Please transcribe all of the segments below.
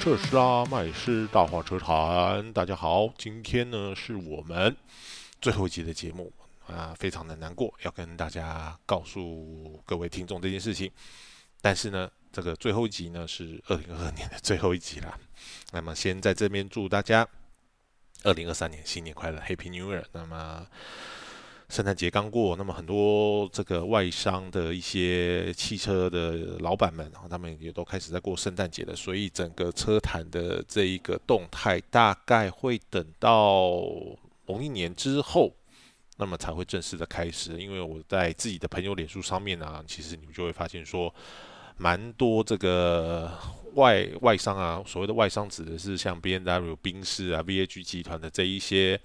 特斯拉麦斯大话车谈，大家好，今天呢是我们最后一集的节目啊，非常的难过，要跟大家告诉各位听众这件事情。但是呢，这个最后一集呢是 二零二二年的最后一集啦。那么先在这边祝大家二零二三年新年快乐，Happy New Year。那么圣诞节刚过，那么很多这个外商的一些汽车的老板们，然后他们也都开始在过圣诞节了，所以整个车坛的这一个动态大概会等到农历年之后，那么才会正式的开始。因为我在自己的朋友脸书上面啊，其实你们就会发现说，蛮多这个外外商啊，所谓的外商指的是像 B N W、宾士啊、V A G 集团的这一些。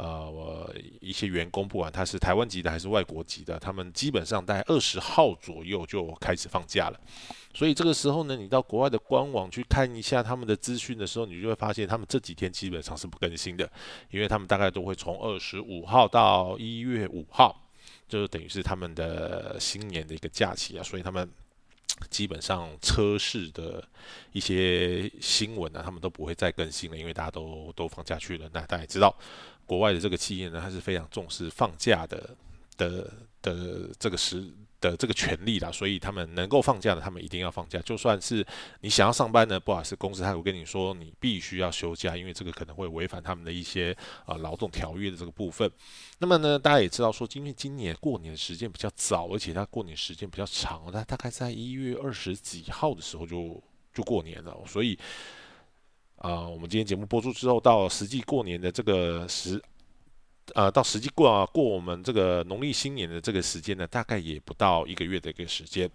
呃，我一些员工，不管他是台湾籍的还是外国籍的，他们基本上在二十号左右就开始放假了。所以这个时候呢，你到国外的官网去看一下他们的资讯的时候，你就会发现他们这几天基本上是不更新的，因为他们大概都会从二十五号到一月五号，就等于是他们的新年的一个假期啊。所以他们基本上车市的一些新闻呢，他们都不会再更新了，因为大家都都放假去了。那大家也知道。国外的这个企业呢，它是非常重视放假的的的这个时的这个权利啦，所以他们能够放假的，他们一定要放假。就算是你想要上班呢，不好意思，公司他会跟你说你必须要休假，因为这个可能会违反他们的一些啊劳动条约的这个部分。那么呢，大家也知道说，因为今年过年的时间比较早，而且它过年时间比较长，它大概在一月二十几号的时候就就过年了，所以。啊，我们今天节目播出之后，到实际过年的这个时，呃，到实际过啊过我们这个农历新年的这个时间呢，大概也不到一个月的一个时间，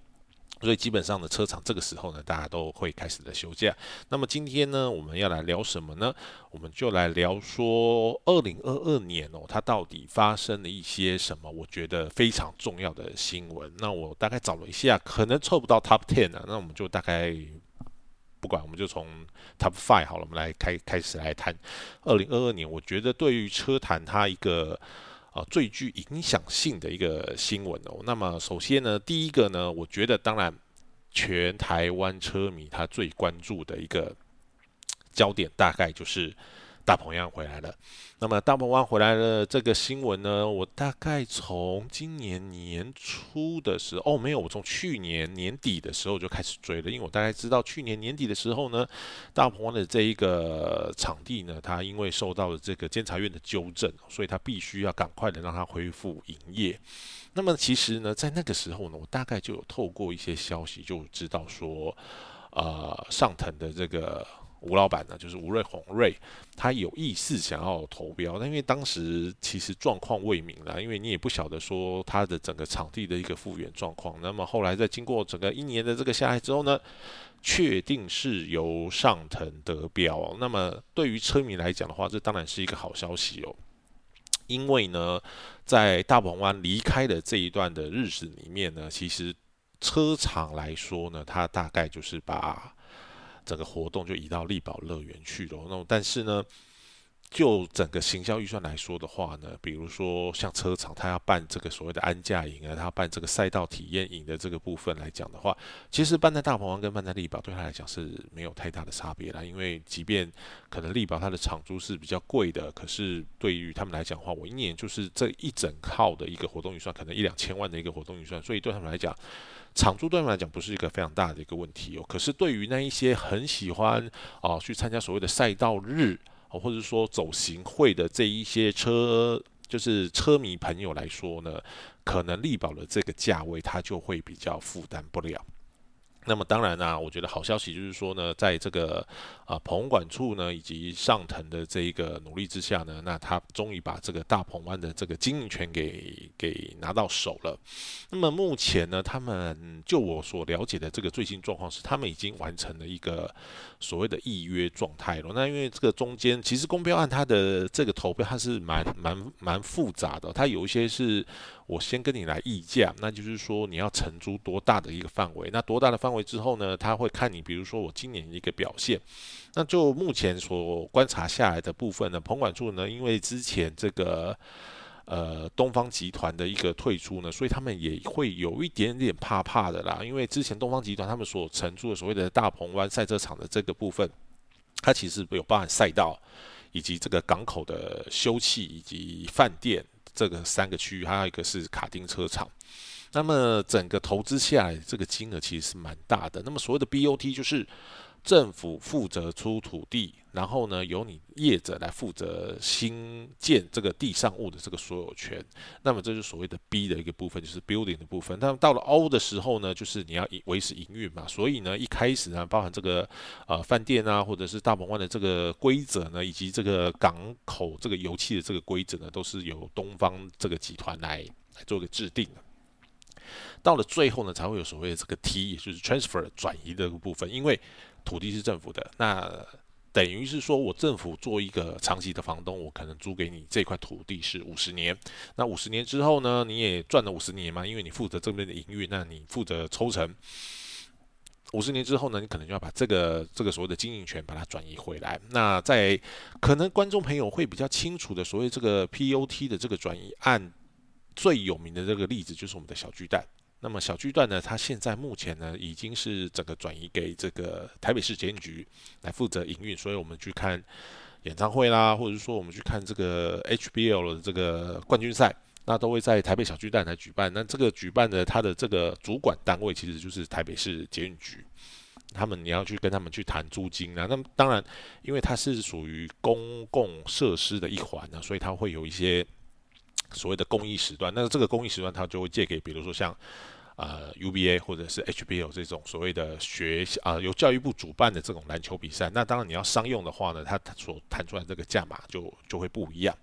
所以基本上的车厂这个时候呢，大家都会开始的休假。那么今天呢，我们要来聊什么呢？我们就来聊说二零二二年哦，它到底发生了一些什么？我觉得非常重要的新闻。那我大概找了一下，可能凑不到 Top Ten 啊，那我们就大概。不管，我们就从 Top Five 好了，我们来开开始来谈二零二二年。我觉得对于车坛它一个啊最具影响性的一个新闻哦。那么首先呢，第一个呢，我觉得当然全台湾车迷他最关注的一个焦点，大概就是。大鹏湾回来了，那么大鹏湾回来了这个新闻呢，我大概从今年年初的时候，哦，没有，我从去年年底的时候就开始追了，因为我大概知道去年年底的时候呢，大鹏湾的这一个场地呢，它因为受到了这个监察院的纠正，所以它必须要赶快的让它恢复营业。那么其实呢，在那个时候呢，我大概就有透过一些消息就知道说，呃，上腾的这个。吴老板呢，就是吴瑞宏瑞，他有意识想要投标，但因为当时其实状况未明了，因为你也不晓得说他的整个场地的一个复原状况。那么后来在经过整个一年的这个下来之后呢，确定是由上腾得标。那么对于车迷来讲的话，这当然是一个好消息哦，因为呢，在大鹏湾离开的这一段的日子里面呢，其实车厂来说呢，它大概就是把。整个活动就移到力宝乐园去了。那但是呢，就整个行销预算来说的话呢，比如说像车厂，他要办这个所谓的安驾营啊，他要办这个赛道体验营的这个部分来讲的话，其实办在大鹏湾跟办在力宝对他来讲是没有太大的差别啦。因为即便可能力宝它的场租是比较贵的，可是对于他们来讲的话，我一年就是这一整套的一个活动预算，可能一两千万的一个活动预算，所以对他们来讲。场租对他们来讲不是一个非常大的一个问题哦，可是对于那一些很喜欢啊去参加所谓的赛道日啊，或者说走行会的这一些车，就是车迷朋友来说呢，可能力宝的这个价位他就会比较负担不了。那么当然呢，我觉得好消息就是说呢，在这个啊棚管处呢以及上腾的这一个努力之下呢，那他终于把这个大鹏湾的这个经营权给给拿到手了。那么目前呢，他们就我所了解的这个最新状况是，他们已经完成了一个所谓的预约状态了。那因为这个中间其实公标案它的这个投标它是蛮蛮蛮复杂的，它有一些是。我先跟你来议价，那就是说你要承租多大的一个范围？那多大的范围之后呢？他会看你，比如说我今年一个表现。那就目前所观察下来的部分呢，棚管处呢，因为之前这个呃东方集团的一个退出呢，所以他们也会有一点点怕怕的啦。因为之前东方集团他们所承租的所谓的大鹏湾赛车场的这个部分，它其实有包含赛道以及这个港口的休憩以及饭店这个三个区域，还有一个是卡丁车场。那么整个投资下来，这个金额其实是蛮大的。那么所谓的 BOT 就是政府负责出土地，然后呢由你业者来负责新建这个地上物的这个所有权。那么这就是所谓的 B 的一个部分，就是 building 的部分。那么到了 O 的时候呢，就是你要维持营运嘛。所以呢一开始呢，包含这个呃饭店啊，或者是大鹏湾的这个规则呢，以及这个港口这个油气的这个规则呢，都是由东方这个集团来来做个制定的。到了最后呢，才会有所谓的这个 T，也就是 transfer 转移的部分。因为土地是政府的，那等于是说我政府做一个长期的房东，我可能租给你这块土地是五十年。那五十年之后呢，你也赚了五十年嘛，因为你负责这边的营运，那你负责抽成。五十年之后呢，你可能就要把这个这个所谓的经营权把它转移回来。那在可能观众朋友会比较清楚的所谓这个 POT 的这个转移案。最有名的这个例子就是我们的小巨蛋。那么小巨蛋呢，它现在目前呢已经是整个转移给这个台北市检警局来负责营运。所以我们去看演唱会啦，或者是说我们去看这个 HBL 的这个冠军赛，那都会在台北小巨蛋来举办。那这个举办的它的这个主管单位其实就是台北市捷运局。他们你要去跟他们去谈租金啊。那么当然，因为它是属于公共设施的一环呢，所以它会有一些。所谓的公益时段，那这个公益时段，它就会借给，比如说像呃 UBA 或者是 HBL 这种所谓的学校啊，由教育部主办的这种篮球比赛。那当然你要商用的话呢，它所谈出来这个价码就就会不一样。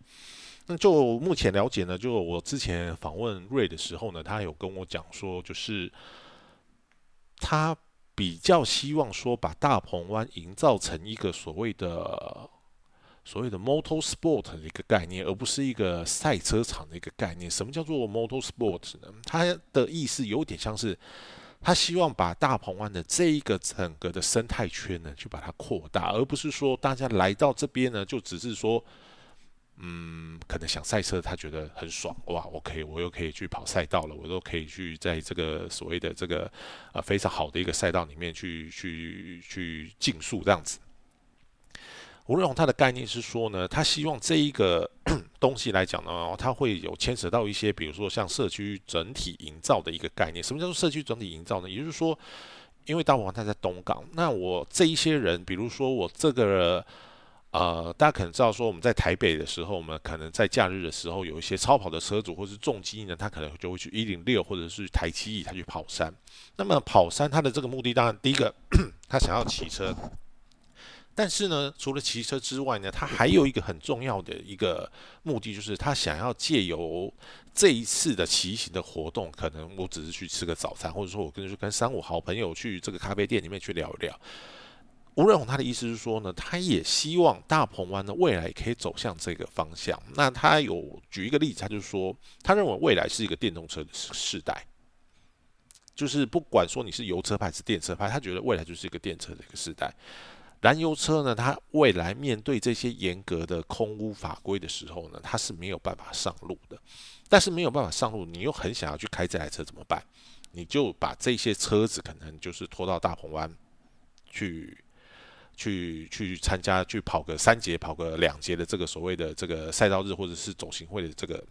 那就目前了解呢，就我之前访问瑞的时候呢，他有跟我讲说，就是他比较希望说把大鹏湾营造成一个所谓的。所谓的 motor sport 的一个概念，而不是一个赛车场的一个概念。什么叫做 motor sport 呢？它的意思有点像是，他希望把大鹏湾的这一个整个的生态圈呢，去把它扩大，而不是说大家来到这边呢，就只是说，嗯，可能想赛车，他觉得很爽，哇，OK，我又可以去跑赛道了，我都可以去在这个所谓的这个呃非常好的一个赛道里面去去去竞速这样子。吴瑞宏他的概念是说呢，他希望这一个 东西来讲呢，他会有牵扯到一些，比如说像社区整体营造的一个概念。什么叫做社区整体营造呢？也就是说，因为大王他在东港，那我这一些人，比如说我这个呃，大家可能知道说，我们在台北的时候，我们可能在假日的时候，有一些超跑的车主或是重机呢，他可能就会去一零六或者是台七，他去跑山。那么跑山他的这个目的，当然第一个，他想要骑车。但是呢，除了骑车之外呢，他还有一个很重要的一个目的，就是他想要借由这一次的骑行的活动，可能我只是去吃个早餐，或者说我跟跟三五好朋友去这个咖啡店里面去聊一聊。吴瑞宏他的意思是说呢，他也希望大鹏湾的未来可以走向这个方向。那他有举一个例子，他就说，他认为未来是一个电动车的时代，就是不管说你是油车派还是电车派，他觉得未来就是一个电车的一个时代。燃油车呢，它未来面对这些严格的空污法规的时候呢，它是没有办法上路的。但是没有办法上路，你又很想要去开这台车怎么办？你就把这些车子可能就是拖到大鹏湾去，去去参加，去跑个三节、跑个两节的这个所谓的这个赛道日，或者是走行会的这个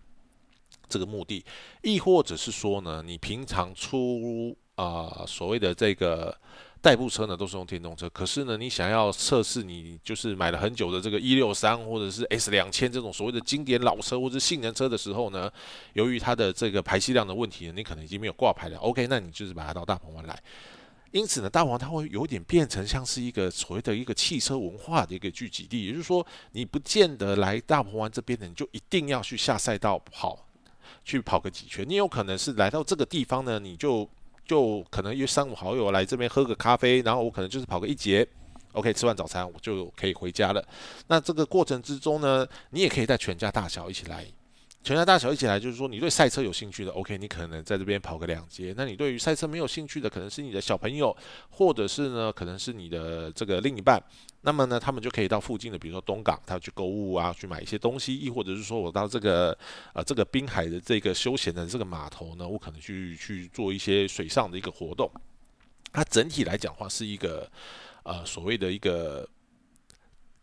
这个目的，亦或者是说呢，你平常出啊所谓的这个。代步车呢都是用电动车，可是呢，你想要测试你就是买了很久的这个一六三或者是 S 两千这种所谓的经典老车或者性能车的时候呢，由于它的这个排气量的问题呢，你可能已经没有挂牌了。OK，那你就是把它到大鹏湾来。因此呢，大鹏湾它会有点变成像是一个所谓的一个汽车文化的一个聚集地，也就是说，你不见得来大鹏湾这边的，你就一定要去下赛道跑，去跑个几圈。你有可能是来到这个地方呢，你就。就可能约三五好友来这边喝个咖啡，然后我可能就是跑个一节，OK，吃完早餐我就可以回家了。那这个过程之中呢，你也可以带全家大小一起来全家大小一起来，就是说你对赛车有兴趣的，OK，你可能在这边跑个两节。那你对于赛车没有兴趣的，可能是你的小朋友，或者是呢，可能是你的这个另一半。那么呢，他们就可以到附近的，比如说东港，他去购物啊，去买一些东西，亦或者是说我到这个呃这个滨海的这个休闲的这个码头呢，我可能去去做一些水上的一个活动。它整体来讲话是一个呃所谓的一个。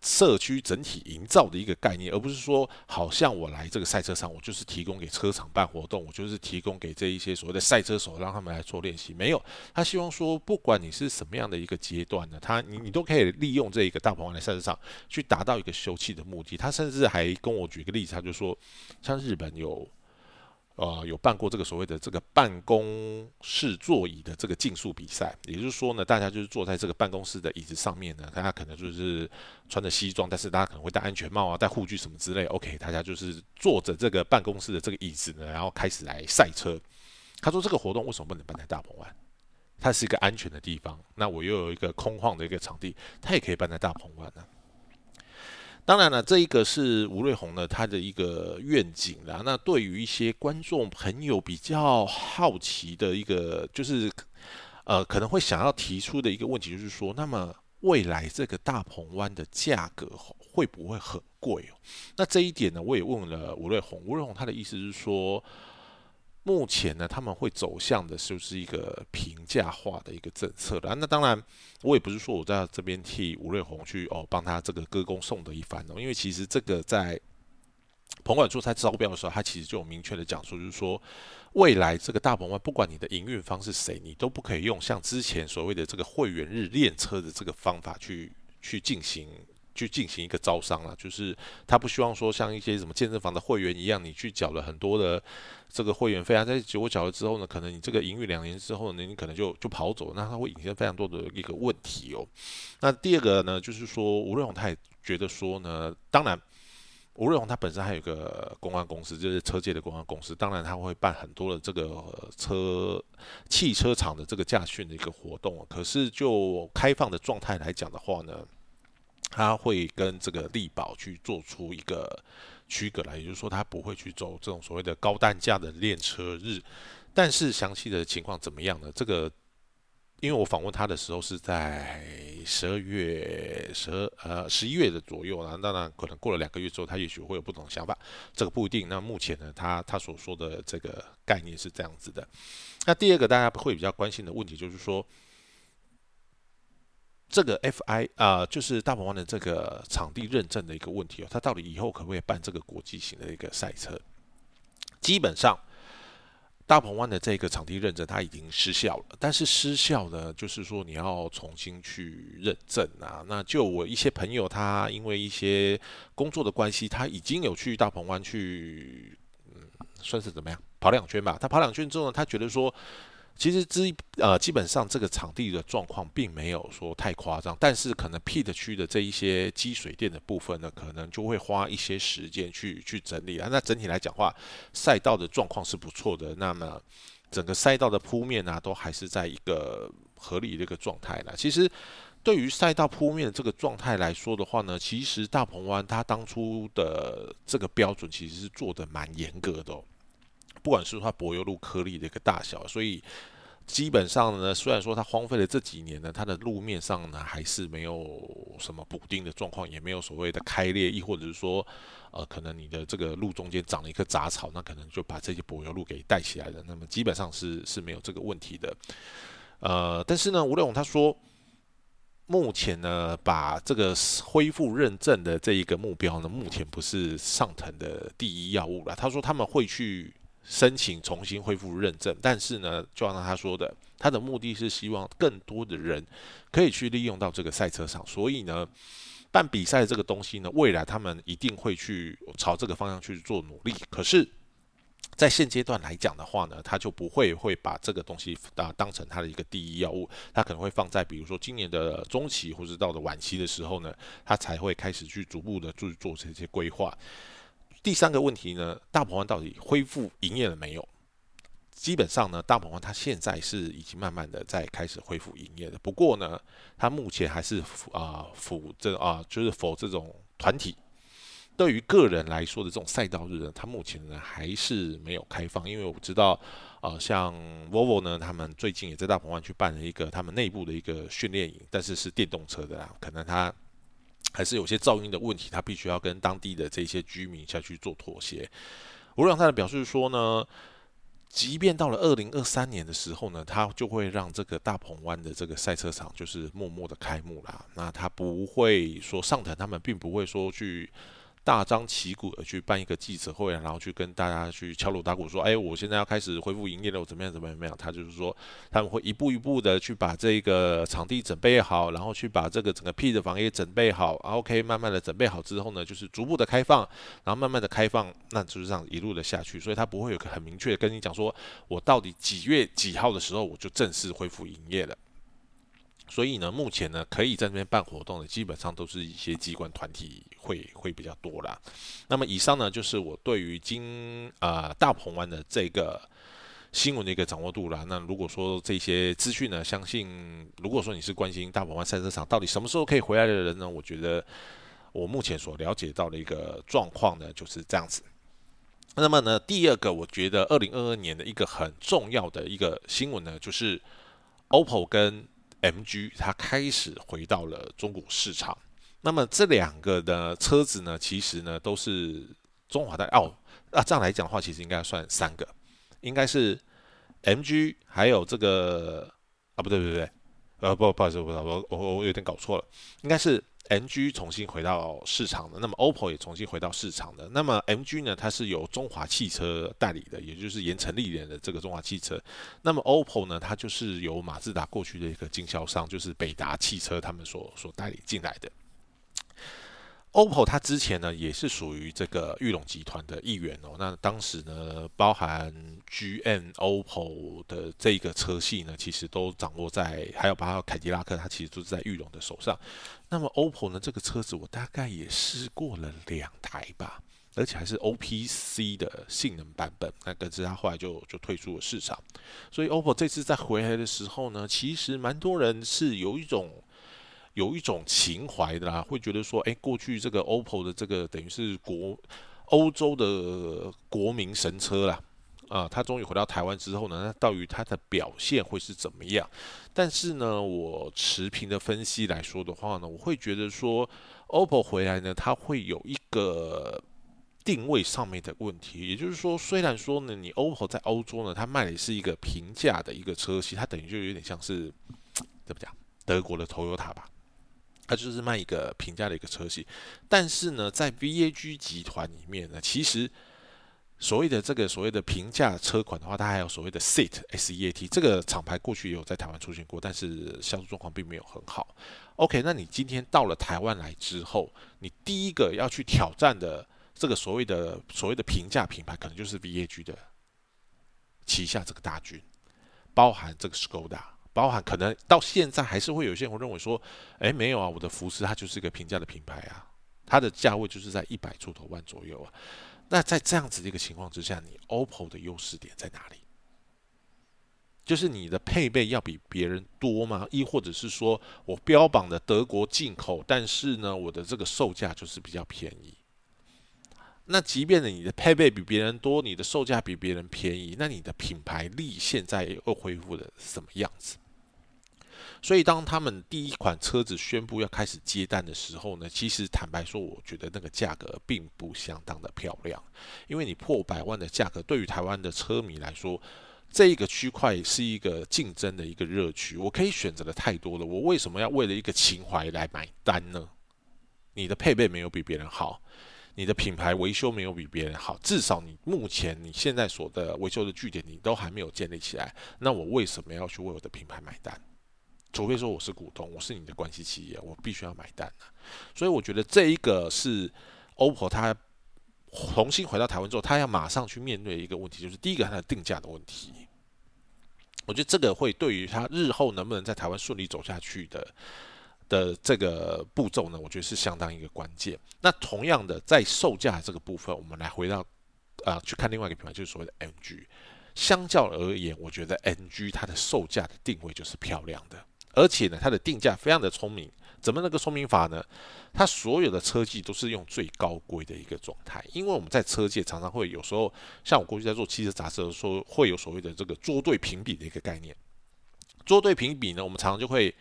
社区整体营造的一个概念，而不是说好像我来这个赛车场，我就是提供给车厂办活动，我就是提供给这一些所谓的赛车手，让他们来做练习。没有，他希望说，不管你是什么样的一个阶段呢，他你你都可以利用这一个大鹏湾的赛车场去达到一个休憩的目的。他甚至还跟我举个例子，他就说，像日本有。呃，有办过这个所谓的这个办公室座椅的这个竞速比赛，也就是说呢，大家就是坐在这个办公室的椅子上面呢，大家可能就是穿着西装，但是大家可能会戴安全帽啊，戴护具什么之类。OK，大家就是坐着这个办公室的这个椅子呢，然后开始来赛车。他说这个活动为什么不能办在大鹏湾？它是一个安全的地方，那我又有一个空旷的一个场地，它也可以办在大鹏湾呢。当然了，这一个是吴瑞红呢他的一个愿景啦。那对于一些观众朋友比较好奇的一个，就是呃可能会想要提出的一个问题，就是说，那么未来这个大鹏湾的价格会不会很贵哦？那这一点呢，我也问了吴瑞红，吴瑞红他的意思是说。目前呢，他们会走向的就是一个平价化的一个政策了。那当然，我也不是说我在这边替吴瑞红去哦帮他这个歌功颂德一番哦，因为其实这个在棚管处在招标的时候，他其实就有明确的讲述，就是说未来这个大鹏湾，不管你的营运方是谁，你都不可以用像之前所谓的这个会员日练车的这个方法去去进行。去进行一个招商了，就是他不希望说像一些什么健身房的会员一样，你去缴了很多的这个会员费啊，在结果缴了之后呢，可能你这个营运两年之后呢，你可能就就跑走，那他会引申非常多的一个问题哦。那第二个呢，就是说吴瑞宏他也觉得说呢，当然吴瑞宏他本身还有一个公关公司，就是车界的公关公司，当然他会办很多的这个车汽车厂的这个驾训的一个活动，可是就开放的状态来讲的话呢。他会跟这个力宝去做出一个区隔来，也就是说，他不会去走这种所谓的高单价的练车日。但是详细的情况怎么样呢？这个，因为我访问他的时候是在十二月十二呃十一月的左右啊，当然可能过了两个月之后，他也许会有不同的想法，这个不一定。那目前呢，他他所说的这个概念是这样子的。那第二个大家会比较关心的问题就是说。这个 FI 啊，就是大鹏湾的这个场地认证的一个问题哦，它到底以后可不可以办这个国际型的一个赛车？基本上，大鹏湾的这个场地认证它已经失效了，但是失效呢，就是说你要重新去认证啊。那就我一些朋友，他因为一些工作的关系，他已经有去大鹏湾去，嗯，算是怎么样跑两圈吧。他跑两圈之后呢，他觉得说。其实基呃基本上这个场地的状况并没有说太夸张，但是可能 pit 区的这一些积水垫的部分呢，可能就会花一些时间去去整理啊。那整体来讲话，赛道的状况是不错的，那么整个赛道的铺面呢，都还是在一个合理的一个状态了。其实对于赛道铺面这个状态来说的话呢，其实大鹏湾它当初的这个标准其实是做的蛮严格的。不管是它柏油路颗粒的一个大小，所以基本上呢，虽然说它荒废了这几年呢，它的路面上呢还是没有什么补丁的状况，也没有所谓的开裂，亦或者是说，呃，可能你的这个路中间长了一棵杂草，那可能就把这些柏油路给带起来了。那么基本上是是没有这个问题的。呃，但是呢，吴磊他说，目前呢，把这个恢复认证的这一个目标呢，目前不是上腾的第一要务了。他说他们会去。申请重新恢复认证，但是呢，就像他说的，他的目的是希望更多的人可以去利用到这个赛车场，所以呢，办比赛这个东西呢，未来他们一定会去朝这个方向去做努力。可是，在现阶段来讲的话呢，他就不会会把这个东西啊当成他的一个第一要务，他可能会放在比如说今年的中期或者到了晚期的时候呢，他才会开始去逐步的去做这些规划。第三个问题呢，大鹏湾到底恢复营业了没有？基本上呢，大鹏湾它现在是已经慢慢的在开始恢复营业的。不过呢，它目前还是啊，否这啊，就是否这种团体对于个人来说的这种赛道日呢，它目前呢还是没有开放，因为我知道，呃，像 Volvo 呢，他们最近也在大鹏湾去办了一个他们内部的一个训练营，但是是电动车的啦，可能它还是有些噪音的问题，他必须要跟当地的这些居民下去做妥协。吴朗他的表示说呢。即便到了二零二三年的时候呢，他就会让这个大鹏湾的这个赛车场就是默默的开幕啦。那他不会说上台他们并不会说去。大张旗鼓的去办一个记者会，然后去跟大家去敲锣打鼓说：“哎，我现在要开始恢复营业了，我怎么样怎么样怎么样？”他就是说，他们会一步一步的去把这个场地准备好，然后去把这个整个 P 的房也准备好。OK，慢慢的准备好之后呢，就是逐步的开放，然后慢慢的开放，那就是这样一路的下去。所以他不会有很明确的跟你讲说，我到底几月几号的时候我就正式恢复营业了。所以呢，目前呢，可以在那边办活动的，基本上都是一些机关团体会会比较多啦。那么以上呢，就是我对于今啊大鹏湾的这个新闻的一个掌握度啦。那如果说这些资讯呢，相信如果说你是关心大鹏湾赛车场到底什么时候可以回来的人呢，我觉得我目前所了解到的一个状况呢，就是这样子。那么呢，第二个我觉得二零二二年的一个很重要的一个新闻呢，就是 OPPO 跟 MG 它开始回到了中国市场，那么这两个的车子呢，其实呢都是中华的哦，那这样来讲的话，其实应该算三个，应该是 MG 还有这个啊，不对不对不对，呃不不好意思，我我我我有点搞错了，应该是。NG 重新回到市场的，那么 OPPO 也重新回到市场的。那么 MG 呢，它是由中华汽车代理的，也就是盐城利联的这个中华汽车。那么 OPPO 呢，它就是由马自达过去的一个经销商，就是北达汽车他们所所代理进来的。OPPO 它之前呢也是属于这个玉龙集团的一员哦。那当时呢，包含 GM、OPPO 的这个车系呢，其实都掌握在，还有包括凯迪拉克，它其实都是在玉龙的手上。那么 OPPO 呢，这个车子我大概也试过了两台吧，而且还是 OPC 的性能版本。那可是它后来就就退出了市场。所以 OPPO 这次再回来的时候呢，其实蛮多人是有一种。有一种情怀的啦，会觉得说，哎，过去这个 OPPO 的这个等于是国欧洲的国民神车啦，啊，它终于回到台湾之后呢，那到于它的表现会是怎么样？但是呢，我持平的分析来说的话呢，我会觉得说，OPPO 回来呢，它会有一个定位上面的问题，也就是说，虽然说呢，你 OPPO 在欧洲呢，它卖的是一个平价的一个车系，它等于就有点像是怎么讲，德国的 Toyota 吧。它就是卖一个平价的一个车系，但是呢，在 VAG 集团里面呢，其实所谓的这个所谓的平价车款的话，它还有所谓的 Seat S E A T 这个厂牌过去也有在台湾出现过，但是销售状况并没有很好。OK，那你今天到了台湾来之后，你第一个要去挑战的这个所谓的所谓的平价品牌，可能就是 VAG 的旗下这个大军，包含这个 Skoda。包含可能到现在还是会有些人认为说，哎，没有啊，我的服饰它就是一个平价的品牌啊，它的价位就是在一百出头万左右啊。那在这样子的一个情况之下，你 OPPO 的优势点在哪里？就是你的配备要比别人多吗？亦或者是说我标榜的德国进口，但是呢，我的这个售价就是比较便宜？那即便呢，你的配备比别人多，你的售价比别人便宜，那你的品牌力现在又恢复的什么样子？所以，当他们第一款车子宣布要开始接单的时候呢，其实坦白说，我觉得那个价格并不相当的漂亮。因为你破百万的价格，对于台湾的车迷来说，这一个区块是一个竞争的一个热区，我可以选择的太多了。我为什么要为了一个情怀来买单呢？你的配备没有比别人好，你的品牌维修没有比别人好，至少你目前你现在所的维修的据点你都还没有建立起来，那我为什么要去为我的品牌买单？除非说我是股东，我是你的关系企业，我必须要买单所以我觉得这一个是 OPPO 它重新回到台湾之后，它要马上去面对一个问题，就是第一个它的定价的问题。我觉得这个会对于它日后能不能在台湾顺利走下去的的这个步骤呢，我觉得是相当一个关键。那同样的，在售价这个部分，我们来回到啊去看另外一个品牌，就是所谓的 MG。相较而言，我觉得 NG 它的售价的定位就是漂亮的。而且呢，它的定价非常的聪明，怎么那个聪明法呢？它所有的车技都是用最高规的一个状态，因为我们在车界常常会有时候，像我过去在做汽车杂志的时候，会有所谓的这个桌对评比的一个概念。桌对评比呢，我们常常就会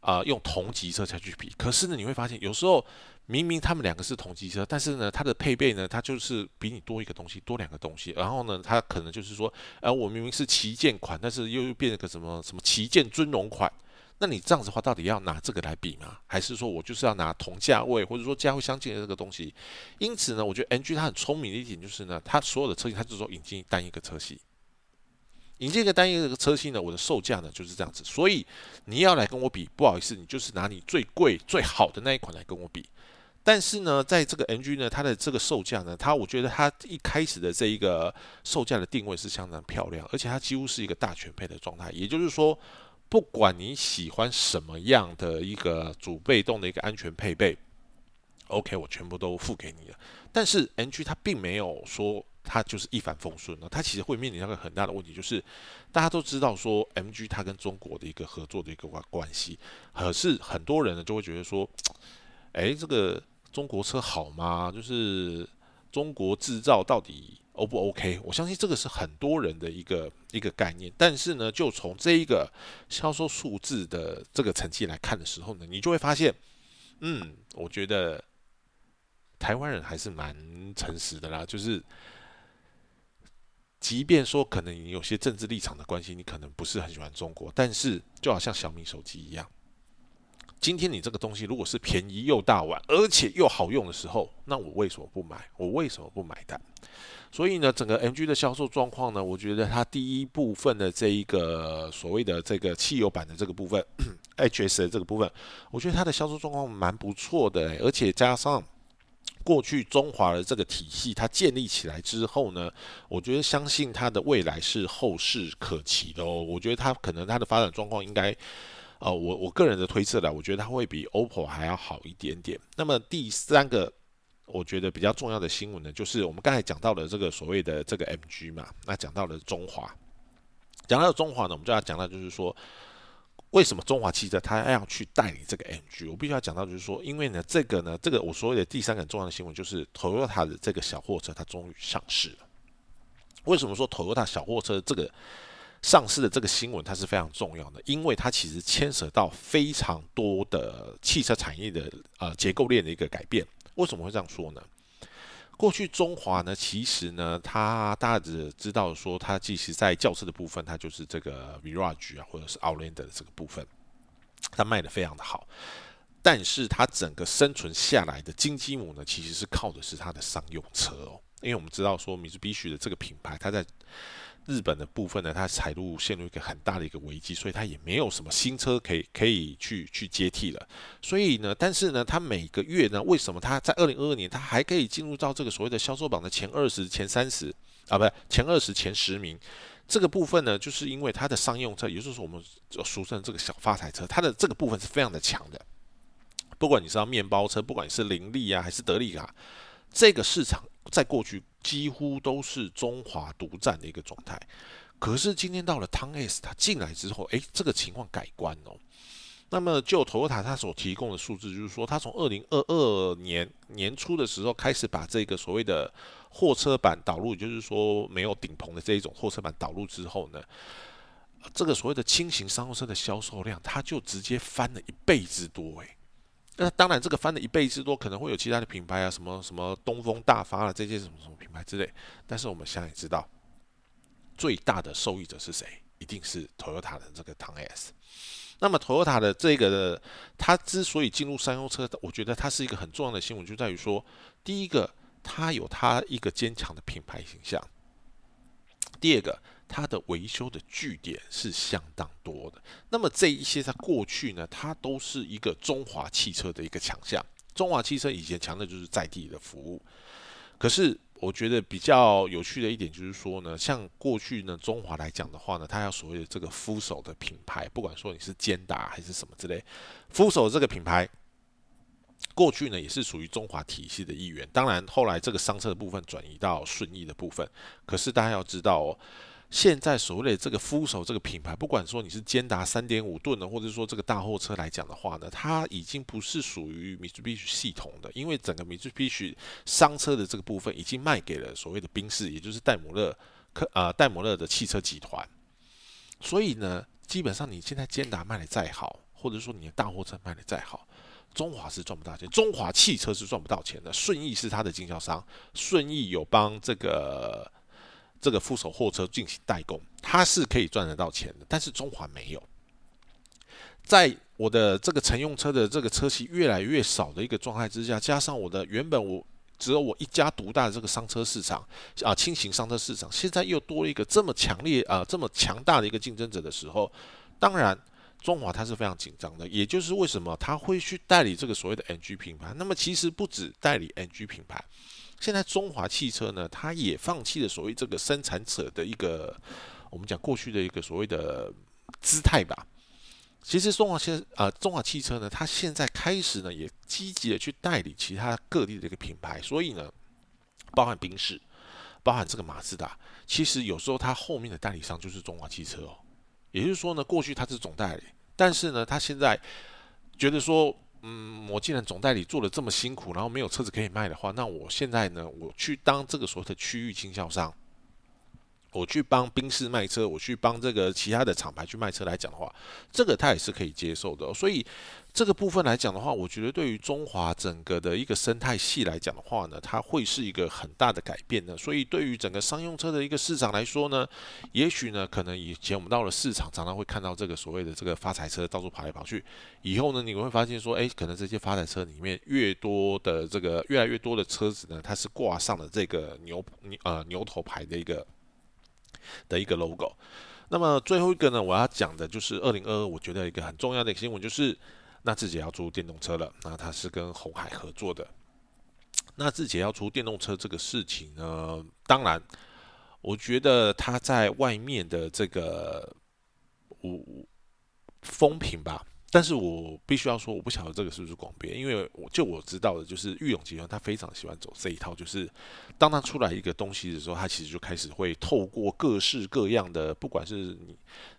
啊用同级车才去比，可是呢，你会发现有时候。明明他们两个是同级车，但是呢，它的配备呢，它就是比你多一个东西，多两个东西。然后呢，它可能就是说，呃，我明明是旗舰款，但是又又变了个什么什么旗舰尊荣款。那你这样子的话，到底要拿这个来比吗？还是说我就是要拿同价位或者说价位相近的这个东西？因此呢，我觉得 NG 它很聪明的一点就是呢，它所有的车型它就是说引进单一个车系。引进一个单一个车型呢，我的售价呢就是这样子。所以你要来跟我比，不好意思，你就是拿你最贵最好的那一款来跟我比。但是呢，在这个 NG 呢，它的这个售价呢，它我觉得它一开始的这一个售价的定位是相当漂亮，而且它几乎是一个大全配的状态。也就是说，不管你喜欢什么样的一个主被动的一个安全配备，OK，我全部都付给你了。但是 NG 它并没有说它就是一帆风顺的，它其实会面临一个很大的问题，就是大家都知道说 MG 它跟中国的一个合作的一个关关系，可是很多人呢就会觉得说，哎，这个。中国车好吗？就是中国制造到底 O 不 OK？我相信这个是很多人的一个一个概念。但是呢，就从这一个销售数字的这个成绩来看的时候呢，你就会发现，嗯，我觉得台湾人还是蛮诚实的啦。就是，即便说可能有些政治立场的关系，你可能不是很喜欢中国，但是就好像小米手机一样。今天你这个东西如果是便宜又大碗，而且又好用的时候，那我为什么不买？我为什么不买单？所以呢，整个 MG 的销售状况呢，我觉得它第一部分的这一个所谓的这个汽油版的这个部分，HS 的这个部分，我觉得它的销售状况蛮不错的，而且加上过去中华的这个体系它建立起来之后呢，我觉得相信它的未来是后市可期的哦。我觉得它可能它的发展状况应该。呃，我我个人的推测呢，我觉得它会比 OPPO 还要好一点点。那么第三个，我觉得比较重要的新闻呢，就是我们刚才讲到的这个所谓的这个 MG 嘛，那讲到了中华，讲到了中华呢，我们就要讲到就是说，为什么中华汽车它要去代理这个 MG？我必须要讲到就是说，因为呢，这个呢，这个我所谓的第三个很重要的新闻就是 Toyota 的这个小货车它终于上市了。为什么说 Toyota 小货车这个？上市的这个新闻它是非常重要的，因为它其实牵涉到非常多的汽车产业的呃结构链的一个改变。为什么会这样说呢？过去中华呢，其实呢，它大家只知道说，它即使在轿车的部分，它就是这个 Virage 啊，或者是 Outlander 的这个部分，它卖的非常的好。但是它整个生存下来的金鸡母呢，其实是靠的是它的商用车哦。因为我们知道说，Mitsubishi 的这个品牌，它在日本的部分呢，它财路陷入一个很大的一个危机，所以它也没有什么新车可以可以去去接替了。所以呢，但是呢，它每个月呢，为什么它在二零二二年它还可以进入到这个所谓的销售榜的前二十、前三十啊，不是前二十、前十名？这个部分呢，就是因为它的商用车，也就是我们俗称这个小发财车，它的这个部分是非常的强的。不管你是要面包车，不管你是林立啊，还是德利卡，这个市场在过去。几乎都是中华独占的一个状态，可是今天到了汤 S 它进来之后，诶，这个情况改观哦。那么就 Toyota 它所提供的数字，就是说，它从二零二二年年初的时候开始把这个所谓的货车版导入，就是说没有顶棚的这一种货车版导入之后呢，这个所谓的轻型商用车的销售量，它就直接翻了一倍之多，诶。那当然，这个翻了一倍之多，可能会有其他的品牌啊，什么什么东风大发啊，这些什么什么品牌之类。但是我们现在也知道，最大的受益者是谁？一定是 Toyota 的这个唐 S。那么 Toyota 的这个的，它之所以进入商用车，我觉得它是一个很重要的新闻，就在于说，第一个，它有它一个坚强的品牌形象；第二个。它的维修的据点是相当多的。那么这一些在过去呢，它都是一个中华汽车的一个强项。中华汽车以前强的就是在地的服务。可是我觉得比较有趣的一点就是说呢，像过去呢，中华来讲的话呢，它要所谓的这个夫手的品牌，不管说你是坚达还是什么之类，夫手这个品牌过去呢也是属于中华体系的一员。当然后来这个商车的部分转移到顺义的部分，可是大家要知道哦。现在所谓的这个夫手这个品牌，不管说你是坚达三点五吨的，或者说这个大货车来讲的话呢，它已经不是属于米兹必须系统的，因为整个米兹必须商车的这个部分已经卖给了所谓的宾士，也就是戴姆勒科啊戴姆勒的汽车集团。所以呢，基本上你现在坚达卖的再好，或者说你的大货车卖的再好，中华是赚不到钱，中华汽车是赚不到钱的。顺义是它的经销商，顺义有帮这个。这个副手货车进行代工，它是可以赚得到钱的，但是中华没有。在我的这个乘用车的这个车系越来越少的一个状态之下，加上我的原本我只有我一家独大的这个商车市场啊，轻型商车市场，现在又多了一个这么强烈啊这么强大的一个竞争者的时候，当然中华它是非常紧张的，也就是为什么他会去代理这个所谓的 NG 品牌。那么其实不止代理 NG 品牌。现在中华汽车呢，它也放弃了所谓这个生产者的一个，我们讲过去的一个所谓的姿态吧。其实中华汽呃中华汽车呢，它现在开始呢，也积极的去代理其他各地的一个品牌。所以呢，包含宾士，包含这个马自达，其实有时候它后面的代理商就是中华汽车哦。也就是说呢，过去它是总代理，但是呢，它现在觉得说。嗯，我既然总代理做的这么辛苦，然后没有车子可以卖的话，那我现在呢，我去当这个所谓的区域经销商，我去帮宾士卖车，我去帮这个其他的厂牌去卖车来讲的话，这个他也是可以接受的，所以。这个部分来讲的话，我觉得对于中华整个的一个生态系来讲的话呢，它会是一个很大的改变的。所以对于整个商用车的一个市场来说呢，也许呢，可能以前我们到了市场，常常会看到这个所谓的这个发财车到处跑来跑去。以后呢，你会发现说，哎，可能这些发财车里面越多的这个越来越多的车子呢，它是挂上了这个牛呃牛头牌的一个的一个 logo。那么最后一个呢，我要讲的就是二零二二，我觉得一个很重要的新闻就是。那自己要出电动车了，那他是跟红海合作的。那自己要出电动车这个事情呢，当然，我觉得他在外面的这个我风评吧。但是我必须要说，我不晓得这个是不是广编，因为我就我知道的，就是玉勇集团他非常喜欢走这一套，就是当他出来一个东西的时候，他其实就开始会透过各式各样的，不管是你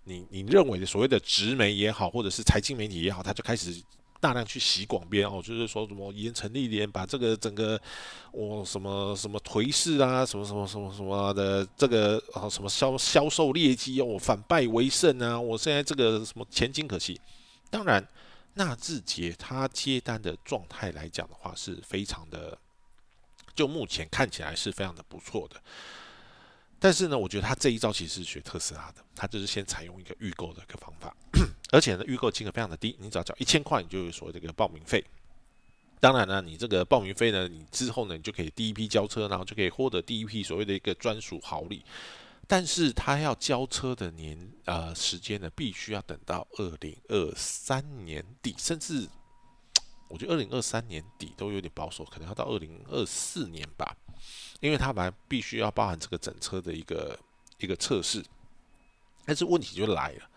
你你认为的所谓的直媒也好，或者是财经媒体也好，他就开始大量去洗广编哦，就是说什么严成立连把这个整个我什么什么颓势啊，什么什么什么什么的这个啊什么销销售业绩哦反败为胜啊，我现在这个什么前景可期。当然，纳智捷它接单的状态来讲的话，是非常的，就目前看起来是非常的不错的。但是呢，我觉得他这一招其实是学特斯拉的，他就是先采用一个预购的一个方法，而且呢，预购金额非常的低，你只要交一千块，你就有所谓的一个报名费。当然呢，你这个报名费呢，你之后呢，你就可以第一批交车，然后就可以获得第一批所谓的一个专属好礼。但是他要交车的年呃时间呢，必须要等到二零二三年底，甚至我觉得二零二三年底都有点保守，可能要到二零二四年吧，因为他本来必须要包含这个整车的一个一个测试，但是问题就来了。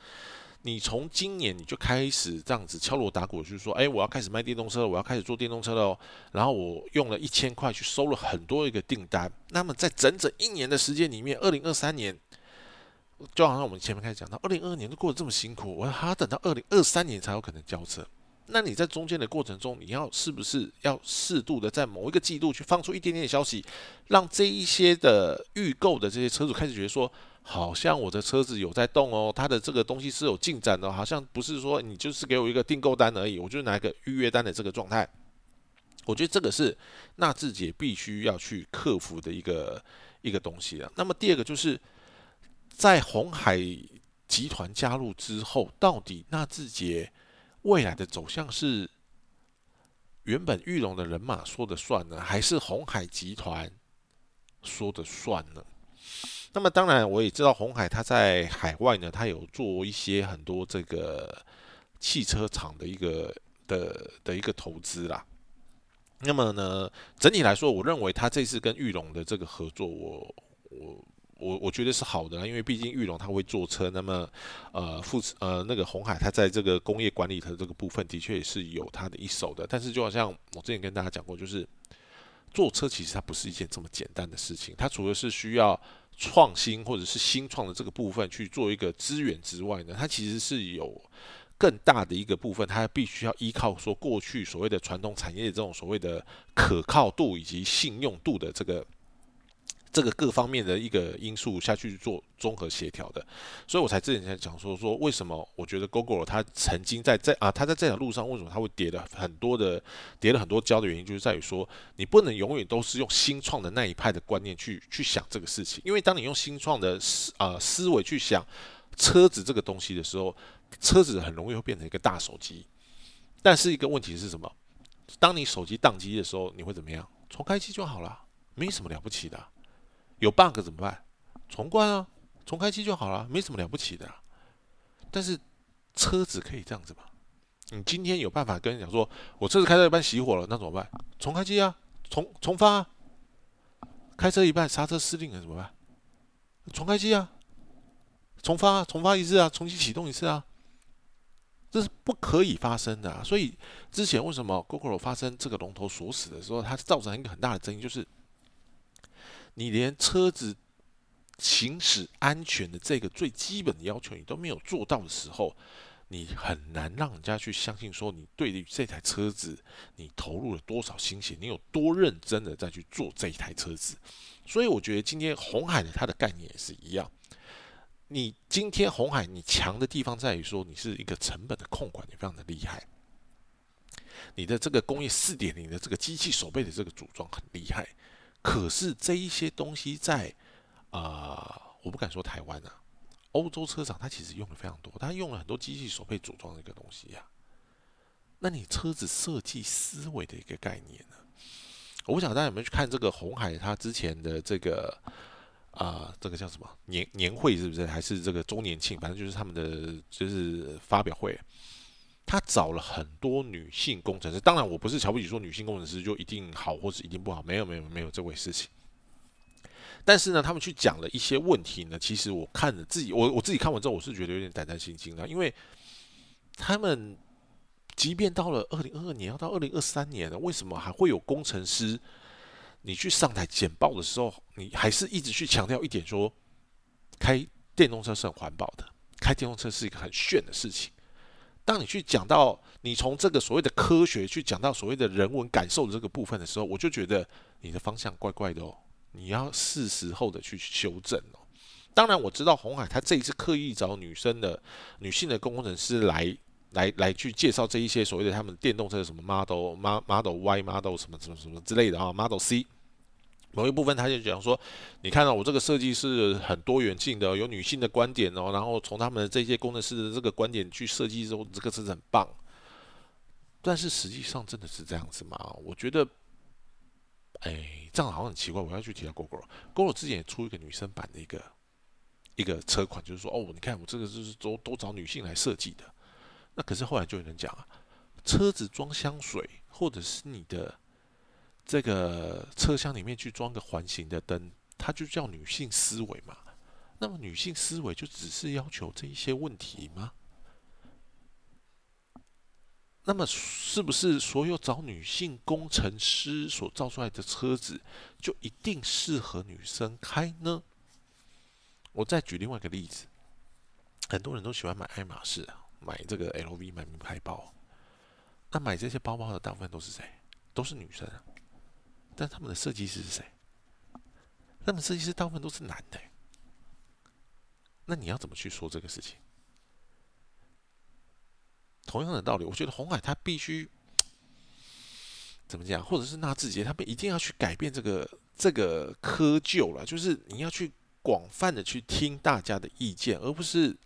你从今年你就开始这样子敲锣打鼓，就是说，哎，我要开始卖电动车了，我要开始做电动车了哦。然后我用了一千块去收了很多一个订单。那么在整整一年的时间里面，二零二三年，就好像我们前面开始讲到，二零二二年都过得这么辛苦，我还要等到二零二三年才有可能交车。那你在中间的过程中，你要是不是要适度的在某一个季度去放出一点点消息，让这一些的预购的这些车主开始觉得说。好像我的车子有在动哦，它的这个东西是有进展的，好像不是说你就是给我一个订购单而已，我就拿一个预约单的这个状态。我觉得这个是纳智捷必须要去克服的一个一个东西了。那么第二个就是在红海集团加入之后，到底纳智捷未来的走向是原本玉龙的人马说的算呢，还是红海集团说的算呢？那么当然，我也知道红海它在海外呢，它有做一些很多这个汽车厂的一个的的一个投资啦。那么呢，整体来说，我认为它这次跟玉龙的这个合作，我我我我觉得是好的，因为毕竟玉龙它会坐车，那么呃富呃那个红海它在这个工业管理的这个部分，的确也是有它的一手的。但是就好像我之前跟大家讲过，就是坐车其实它不是一件这么简单的事情，它除了是需要创新或者是新创的这个部分去做一个资源之外呢，它其实是有更大的一个部分，它必须要依靠说过去所谓的传统产业这种所谓的可靠度以及信用度的这个。这个各方面的一个因素下去做综合协调的，所以我才之前才讲说说为什么我觉得 Google 它曾经在在啊，它在这条路上为什么它会跌了很多的跌了很多跤的原因，就是在于说你不能永远都是用新创的那一派的观念去去想这个事情，因为当你用新创的思啊思维去想车子这个东西的时候，车子很容易会变成一个大手机，但是一个问题是什么？当你手机宕机的时候，你会怎么样？重开机就好了，没什么了不起的。有 bug 怎么办？重关啊，重开机就好了，没什么了不起的。但是车子可以这样子吗？你今天有办法跟人讲说，我车子开到一半熄火了，那怎么办？重开机啊，重重发。开车一半刹车失灵了怎么办？重开机啊，重发，重发一次啊，重新启动一次啊。这是不可以发生的。所以之前为什么 Google 发生这个龙头锁死的时候，它造成一个很大的争议，就是。你连车子行驶安全的这个最基本的要求你都没有做到的时候，你很难让人家去相信说你对于这台车子你投入了多少心血，你有多认真的再去做这一台车子。所以我觉得今天红海的它的概念也是一样。你今天红海你强的地方在于说你是一个成本的控管，你非常的厉害。你的这个工业四点零的这个机器手背的这个组装很厉害。可是这一些东西在啊，我不敢说台湾啊，欧洲车厂它其实用的非常多，它用了很多机器手配组装的一个东西呀。那你车子设计思维的一个概念呢？我不想大家有没有去看这个红海它之前的这个啊，这个叫什么年年会是不是？还是这个周年庆？反正就是他们的就是发表会。他找了很多女性工程师，当然我不是瞧不起说女性工程师就一定好或者一定不好，没有没有没有这回事情。但是呢，他们去讲了一些问题呢，其实我看了自己，我我自己看完之后，我是觉得有点胆战心惊的，因为他们即便到了二零二二年，要到二零二三年了，为什么还会有工程师？你去上台简报的时候，你还是一直去强调一点，说开电动车是很环保的，开电动车是一个很炫的事情。当你去讲到你从这个所谓的科学去讲到所谓的人文感受的这个部分的时候，我就觉得你的方向怪怪的哦，你要是时候的去修正哦。当然我知道红海他这一次刻意找女生的女性的工程师来来来去介绍这一些所谓的他们电动车什么 Model Model Y Model 什么什么什么之类的啊 Model C。某一部分，他就讲说，你看到我这个设计是很多元性的，有女性的观点哦，然后从他们这些工程师的这个观点去设计之后，这个车子很棒。但是实际上真的是这样子吗？我觉得，哎，这样好像很奇怪。我要去提到 GoGo，GoGo 之前也出一个女生版的一个一个车款，就是说，哦，你看我这个就是都都找女性来设计的。那可是后来就有人讲啊，车子装香水，或者是你的。这个车厢里面去装个环形的灯，它就叫女性思维嘛？那么女性思维就只是要求这一些问题吗？那么是不是所有找女性工程师所造出来的车子就一定适合女生开呢？我再举另外一个例子，很多人都喜欢买爱马仕啊，买这个 LV 买名牌包，那买这些包包的大部分都是谁？都是女生。但他们的设计师是谁？他们设计师大部分都是男的。那你要怎么去说这个事情？同样的道理，我觉得红海他必须怎么讲，或者是纳智捷，他们一定要去改变这个这个窠臼了。就是你要去广泛的去听大家的意见，而不是。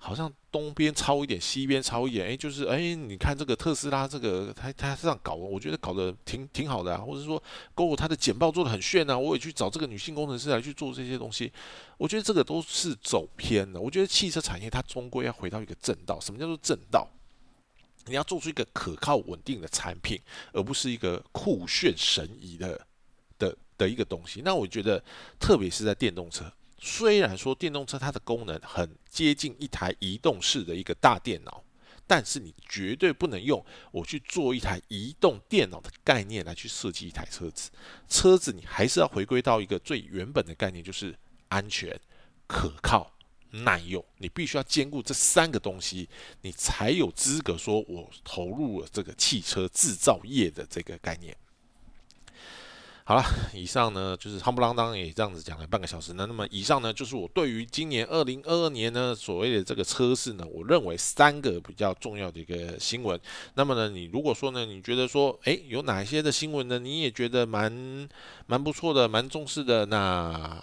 好像东边抄一点，西边抄一点，哎，就是哎，你看这个特斯拉，这个他他这样搞，我觉得搞得挺挺好的啊。或者说，Go 他的简报做的很炫啊，我也去找这个女性工程师来去做这些东西，我觉得这个都是走偏了。我觉得汽车产业它终归要回到一个正道。什么叫做正道？你要做出一个可靠稳定的产品，而不是一个酷炫神异的的的一个东西。那我觉得，特别是在电动车。虽然说电动车它的功能很接近一台移动式的一个大电脑，但是你绝对不能用我去做一台移动电脑的概念来去设计一台车子。车子你还是要回归到一个最原本的概念，就是安全、可靠、耐用，你必须要兼顾这三个东西，你才有资格说我投入了这个汽车制造业的这个概念。好了，以上呢就是夯不啷当也这样子讲了半个小时呢。那么以上呢就是我对于今年二零二二年呢所谓的这个车市呢，我认为三个比较重要的一个新闻。那么呢，你如果说呢，你觉得说，诶，有哪些的新闻呢？你也觉得蛮蛮不错的，蛮重视的，那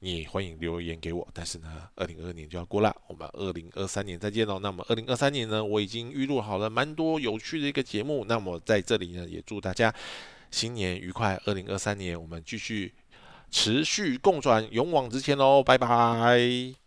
你欢迎留言给我。但是呢，二零二二年就要过了，我们二零二三年再见喽。那么二零二三年呢，我已经预录好了蛮多有趣的一个节目。那么在这里呢，也祝大家。新年愉快！二零二三年，我们继续持续共转，勇往直前喽！拜拜。